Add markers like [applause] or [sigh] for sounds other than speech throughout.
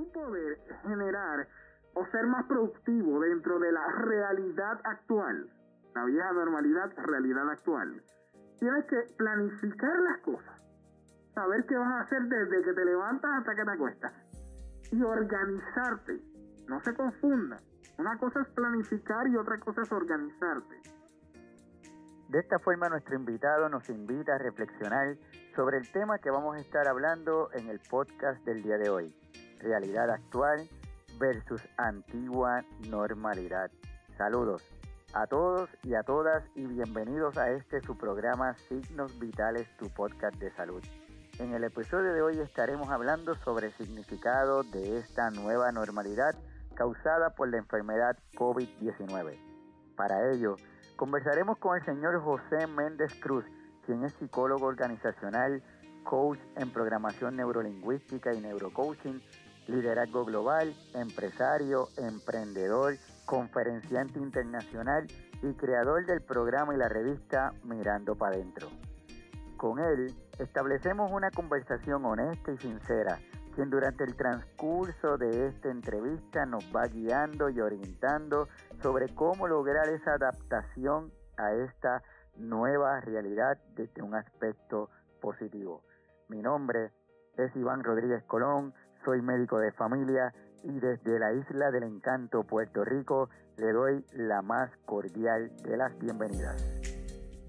tú poder generar o ser más productivo dentro de la realidad actual, la vieja normalidad, realidad actual, tienes que planificar las cosas, saber qué vas a hacer desde que te levantas hasta que te acuestas y organizarte. No se confunda. Una cosa es planificar y otra cosa es organizarte. De esta forma nuestro invitado nos invita a reflexionar sobre el tema que vamos a estar hablando en el podcast del día de hoy, realidad actual versus antigua normalidad. Saludos a todos y a todas y bienvenidos a este su programa Signos Vitales, tu podcast de salud. En el episodio de hoy estaremos hablando sobre el significado de esta nueva normalidad causada por la enfermedad COVID-19. Para ello, conversaremos con el señor José Méndez Cruz, quien es psicólogo organizacional, coach en programación neurolingüística y neurocoaching, liderazgo global, empresario, emprendedor, conferenciante internacional y creador del programa y la revista Mirando para Adentro. Con él establecemos una conversación honesta y sincera, quien durante el transcurso de esta entrevista nos va guiando y orientando sobre cómo lograr esa adaptación a esta nueva realidad desde un aspecto positivo. Mi nombre es Iván Rodríguez Colón, soy médico de familia y desde la isla del encanto Puerto Rico le doy la más cordial de las bienvenidas.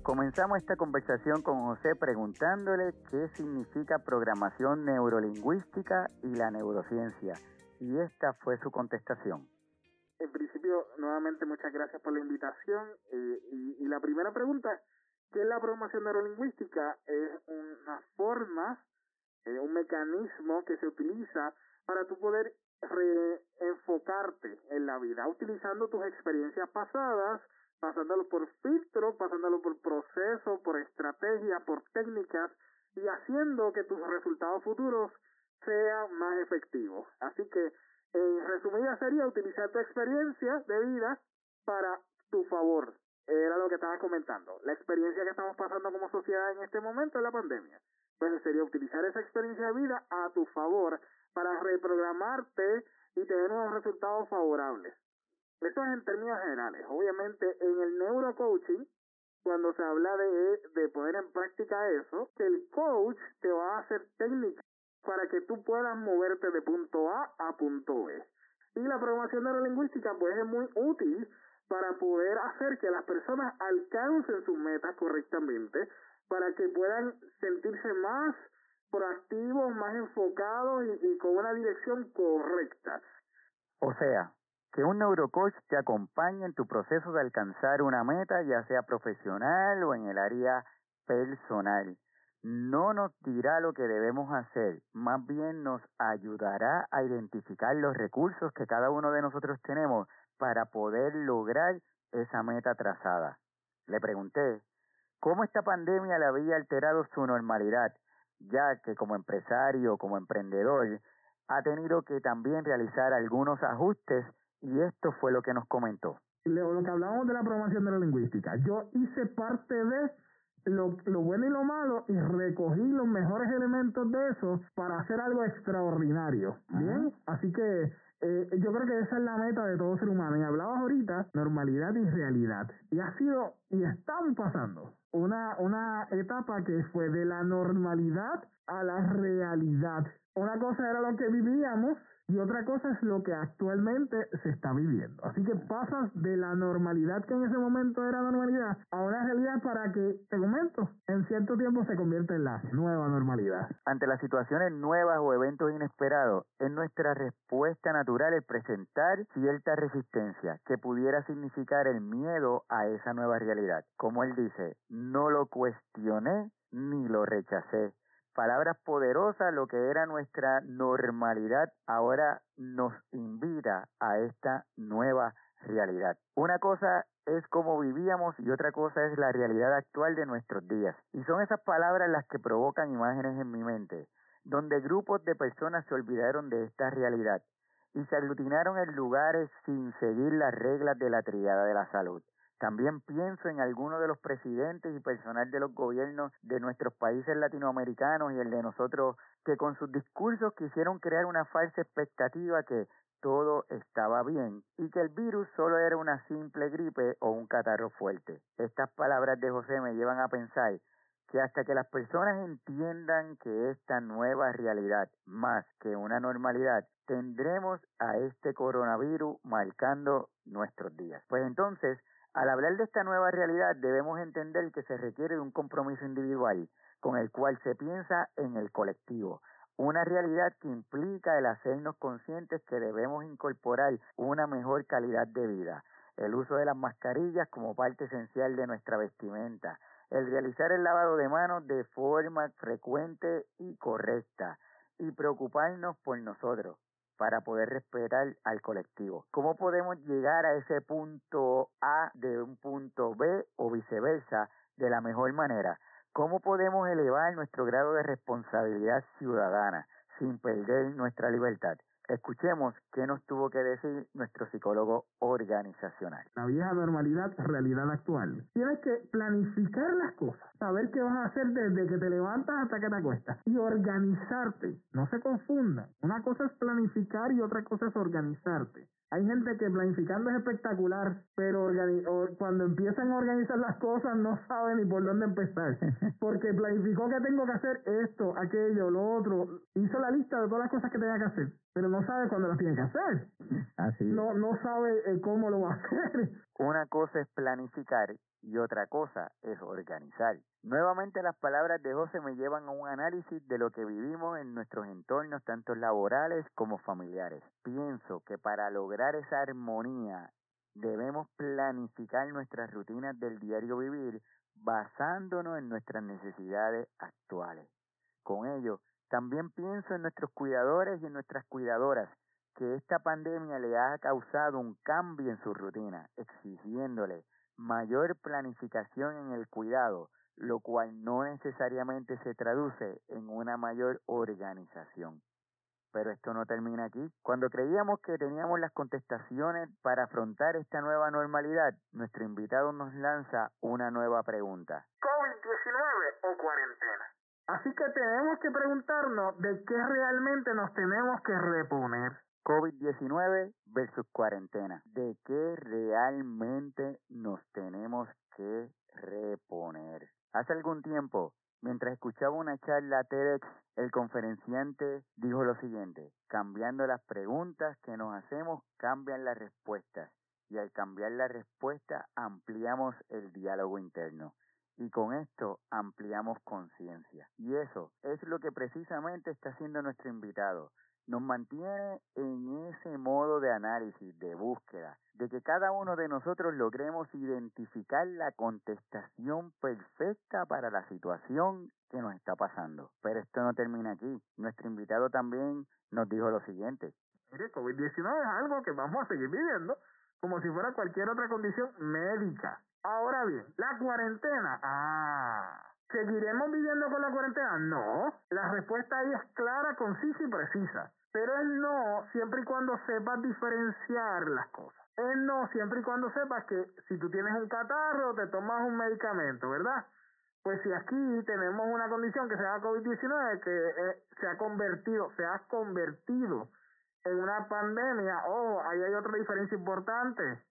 Comenzamos esta conversación con José preguntándole qué significa programación neurolingüística y la neurociencia. Y esta fue su contestación. En principio, nuevamente muchas gracias por la invitación. Eh, y, la primera pregunta, ¿qué es la programación neurolingüística? Es una forma, eh, un mecanismo que se utiliza para tú poder reenfocarte en la vida, utilizando tus experiencias pasadas, pasándolo por filtro, pasándolo por proceso, por estrategia, por técnicas y haciendo que tus resultados futuros sean más efectivos. Así que, en resumida sería utilizar tu experiencia de vida para tu favor. Era lo que estaba comentando. La experiencia que estamos pasando como sociedad en este momento es la pandemia. Pues sería utilizar esa experiencia de vida a tu favor para reprogramarte y tener unos resultados favorables. Esto es en términos generales. Obviamente, en el neurocoaching, cuando se habla de, de poner en práctica eso, que el coach te va a hacer técnicas para que tú puedas moverte de punto A a punto B. Y la programación neurolingüística pues es muy útil para poder hacer que las personas alcancen sus metas correctamente, para que puedan sentirse más proactivos, más enfocados y, con una dirección correcta. O sea, que un neurocoach te acompañe en tu proceso de alcanzar una meta, ya sea profesional o en el área personal. No nos dirá lo que debemos hacer, más bien nos ayudará a identificar los recursos que cada uno de nosotros tenemos para poder lograr esa meta trazada. Le pregunté, ¿cómo esta pandemia le había alterado su normalidad? Ya que como empresario, como emprendedor, ha tenido que también realizar algunos ajustes y esto fue lo que nos comentó. Lo, que hablábamos de la programación de la lingüística. Yo hice parte de lo, lo bueno y lo malo y recogí los mejores elementos de eso para hacer algo extraordinario. Bien, así que eh, yo creo que esa es la meta de todo ser humano. Y hablabas ahorita normalidad y realidad. Y ha sido, y estamos pasando, una, una etapa que fue de la normalidad a la realidad. Una cosa era lo que vivíamos y otra cosa es lo que actualmente se está viviendo. Así que pasas de la normalidad que en ese momento era normalidad a una realidad para que, te comento, en cierto tiempo se convierte en la nueva normalidad. Ante las situaciones nuevas o eventos inesperados, es nuestra respuesta natural el presentar cierta resistencia que pudiera significar el miedo a esa nueva realidad. Como él dice, no lo cuestioné ni lo rechacé palabras poderosas, lo que era nuestra normalidad, ahora nos invita a esta nueva realidad. Una cosa es cómo vivíamos y otra cosa es la realidad actual de nuestros días. Y son esas palabras las que provocan imágenes en mi mente, donde grupos de personas se olvidaron de esta realidad y se aglutinaron en lugares sin seguir las reglas de la triada de la salud. También pienso en algunos de los presidentes y personal de los gobiernos de nuestros países latinoamericanos y el de nosotros que con sus discursos quisieron crear una falsa expectativa que todo estaba bien y que el virus solo era una simple gripe o un catarro fuerte. Estas palabras de José me llevan a pensar que hasta que las personas entiendan que esta nueva realidad, más que una normalidad, tendremos a este coronavirus marcando nuestros días. Pues entonces, al hablar de esta nueva realidad, debemos entender que se requiere de un compromiso individual con el cual se piensa en el colectivo, una realidad que implica el hacernos conscientes que debemos incorporar una mejor calidad de vida, el uso de las mascarillas como parte esencial de nuestra vestimenta, el realizar el lavado de manos de forma frecuente y correcta. Y preocuparnos por nosotros para poder respetar al colectivo. ¿Cómo podemos llegar a ese punto A de un punto B o viceversa de la mejor manera? ¿Cómo podemos elevar nuestro grado de responsabilidad ciudadana sin perder nuestra libertad? Escuchemos qué nos tuvo que decir nuestro psicólogo organizacional. La vieja normalidad, realidad actual. Tienes que planificar las cosas, saber qué vas a hacer desde que te levantas hasta que te acuestas y organizarte. No se confundan. Una cosa es planificar y otra cosa es organizarte. Hay gente que planificando es espectacular, pero cuando empiezan a organizar las cosas no saben ni por dónde empezar. [laughs] Porque planificó que tengo que hacer esto, aquello, lo otro. Hizo la lista de todas las cosas que tenía que hacer, pero no sabe cuándo las tiene que hacer. Así. No, no sabe eh, cómo lo va a hacer. Una cosa es planificar y otra cosa es organizar. Nuevamente las palabras de José me llevan a un análisis de lo que vivimos en nuestros entornos, tanto laborales como familiares. Pienso que para lograr esa armonía debemos planificar nuestras rutinas del diario vivir basándonos en nuestras necesidades actuales. Con ello, también pienso en nuestros cuidadores y en nuestras cuidadoras, que esta pandemia le ha causado un cambio en su rutina, exigiéndole mayor planificación en el cuidado, lo cual no necesariamente se traduce en una mayor organización. Pero esto no termina aquí. Cuando creíamos que teníamos las contestaciones para afrontar esta nueva normalidad, nuestro invitado nos lanza una nueva pregunta. ¿COVID-19 o cuarentena? Así que tenemos que preguntarnos de qué realmente nos tenemos que reponer. COVID-19 versus cuarentena. ¿De qué realmente nos tenemos que reponer? Hace algún tiempo, mientras escuchaba una charla TEDx, el conferenciante dijo lo siguiente, cambiando las preguntas que nos hacemos, cambian las respuestas. Y al cambiar la respuesta, ampliamos el diálogo interno. Y con esto ampliamos conciencia. Y eso es lo que precisamente está haciendo nuestro invitado nos mantiene en ese modo de análisis, de búsqueda, de que cada uno de nosotros logremos identificar la contestación perfecta para la situación que nos está pasando. Pero esto no termina aquí. Nuestro invitado también nos dijo lo siguiente. Mire, COVID-19 es algo que vamos a seguir viviendo como si fuera cualquier otra condición médica. Ahora bien, la cuarentena. Ah, ¿Seguiremos viviendo con la cuarentena? No. La respuesta ahí es clara, concisa y precisa. Pero es no siempre y cuando sepas diferenciar las cosas. Es no siempre y cuando sepas que si tú tienes un catarro, te tomas un medicamento, ¿verdad? Pues si aquí tenemos una condición que se llama COVID-19, que eh, se ha convertido, se ha convertido en una pandemia, oh, ahí hay otra diferencia importante.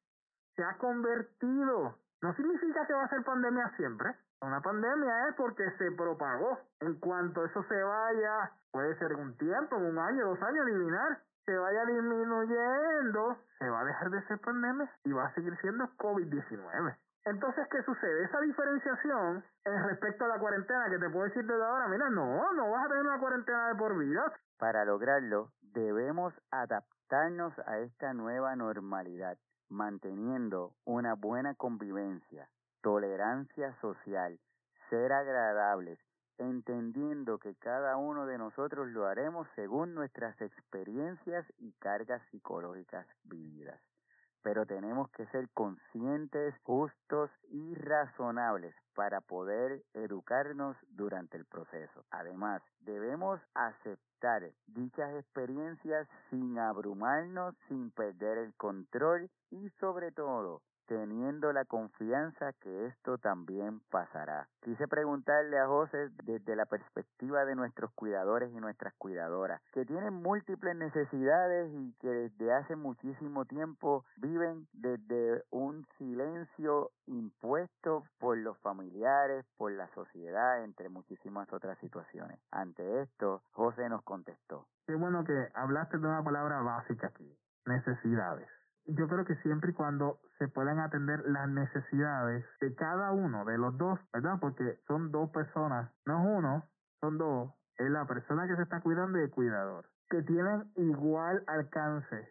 Se ha convertido. No significa que va a ser pandemia siempre. Una pandemia es porque se propagó. En cuanto eso se vaya, puede ser un tiempo, un año, dos años, eliminar, se vaya disminuyendo, se va a dejar de ser pandemia y va a seguir siendo COVID-19. Entonces, ¿qué sucede? Esa diferenciación en respecto a la cuarentena, que te puedo decir desde ahora, mira, no, no vas a tener una cuarentena de por vida. Para lograrlo, debemos adaptarnos a esta nueva normalidad, manteniendo una buena convivencia, tolerancia social, ser agradables, entendiendo que cada uno de nosotros lo haremos según nuestras experiencias y cargas psicológicas vividas. Pero tenemos que ser conscientes, justos y razonables para poder educarnos durante el proceso. Además, debemos aceptar dichas experiencias sin abrumarnos, sin perder el control y sobre todo teniendo la confianza que esto también pasará. Quise preguntarle a José desde la perspectiva de nuestros cuidadores y nuestras cuidadoras, que tienen múltiples necesidades y que desde hace muchísimo tiempo viven desde un silencio impuesto por los familiares, por la sociedad, entre muchísimas otras situaciones. Ante esto, José nos contestó. Qué bueno que hablaste de una palabra básica aquí, necesidades yo creo que siempre y cuando se puedan atender las necesidades de cada uno de los dos, ¿verdad? Porque son dos personas, no es uno, son dos. Es la persona que se está cuidando y el cuidador, que tienen igual alcance.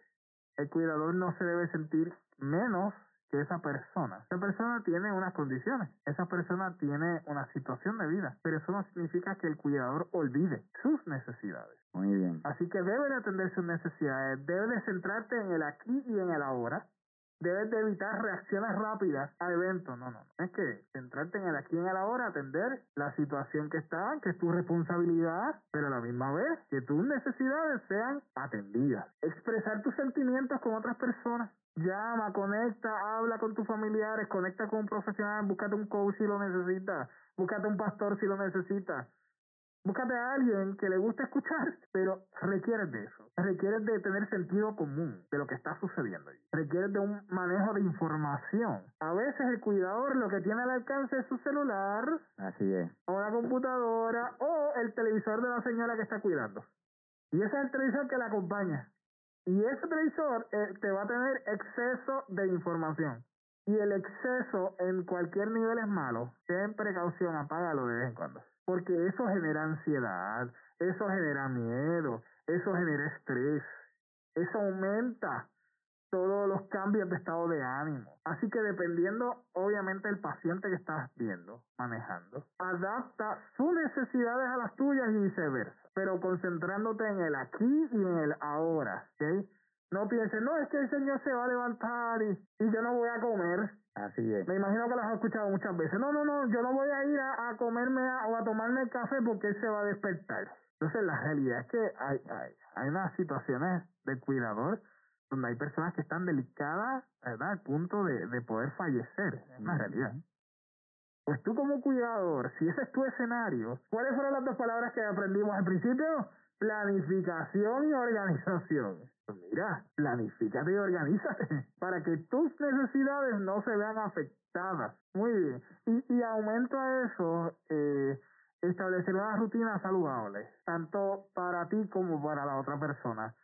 El cuidador no se debe sentir menos que esa persona. Esa persona tiene unas condiciones, esa persona tiene una situación de vida, pero eso no significa que el cuidador olvide sus necesidades. Muy bien. Así que debe de atender sus necesidades, debe de centrarte en el aquí y en el ahora, debes de evitar reacciones rápidas a eventos. No, no, no. Es que centrarte en el aquí y en el ahora, atender la situación que está, que es tu responsabilidad, pero a la misma vez que tus necesidades sean atendidas. Expresar tus sentimientos con otras personas. Llama, conecta, habla con tus familiares, conecta con un profesional, búscate un coach si lo necesitas, búscate un pastor si lo necesitas. Búscate a alguien que le guste escuchar, pero requieres de eso. Requieres de tener sentido común de lo que está sucediendo. Requieres de un manejo de información. A veces el cuidador lo que tiene al alcance es su celular. Así es. O una computadora o el televisor de la señora que está cuidando. Y ese es el televisor que la acompaña. Y ese televisor eh, te va a tener exceso de información. Y el exceso en cualquier nivel es malo. Ten precaución, apágalo de vez en cuando. Porque eso genera ansiedad, eso genera miedo, eso genera estrés, eso aumenta todos los cambios de estado de ánimo. Así que dependiendo, obviamente, del paciente que estás viendo, manejando, adapta sus necesidades a las tuyas y viceversa pero concentrándote en el aquí y en el ahora, ¿ok? No pienses, no, es que el Señor se va a levantar y, yo no voy a comer. Así es. Me imagino que lo has escuchado muchas veces. No, no, no, yo no voy a ir a, a comerme o a tomarme el café porque Él se va a despertar. Entonces, la realidad es que hay, hay, hay unas situaciones de cuidador donde hay personas que están delicadas, ¿verdad? Al punto de, de poder fallecer. Es una realidad. Pues tú como cuidador, si ese es tu escenario, ¿cuáles fueron las dos palabras que aprendimos al principio? Planificación y organización. Pues mira, planifícate y organízate [laughs] para que tus necesidades no se vean afectadas. Muy bien. Y, y aumento a eso, eh, establecer una rutina saludable, tanto para ti como para la otra persona.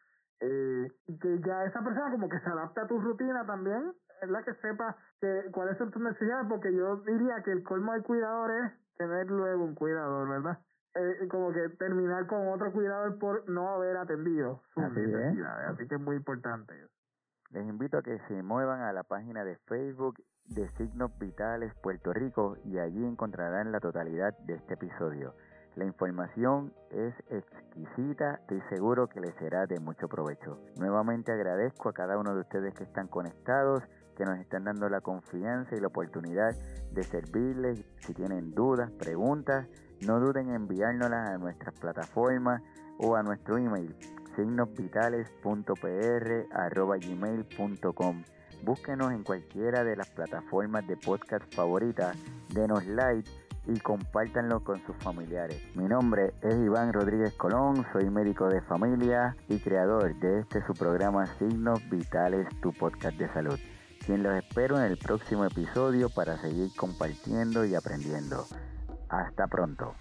Eh, que ya esa persona como que se adapta a tu rutina también la Que sepa que, cuáles son tus necesidades, porque yo diría que el colmo del cuidador es tener luego un cuidador, ¿verdad? Eh, como que terminar con otro cuidador por no haber atendido sus Así necesidades. Así que es muy importante eso. Les invito a que se muevan a la página de Facebook de Signos Vitales Puerto Rico y allí encontrarán la totalidad de este episodio. La información es exquisita, estoy seguro que les será de mucho provecho. Nuevamente agradezco a cada uno de ustedes que están conectados que nos están dando la confianza y la oportunidad de servirles. Si tienen dudas, preguntas, no duden en enviárnoslas a nuestras plataformas o a nuestro email signosvitales.pr.gmail.com Búsquenos en cualquiera de las plataformas de podcast favoritas, denos like y compártanlo con sus familiares. Mi nombre es Iván Rodríguez Colón, soy médico de familia y creador de este su programa Signos Vitales, tu podcast de salud quien los espero en el próximo episodio para seguir compartiendo y aprendiendo. Hasta pronto.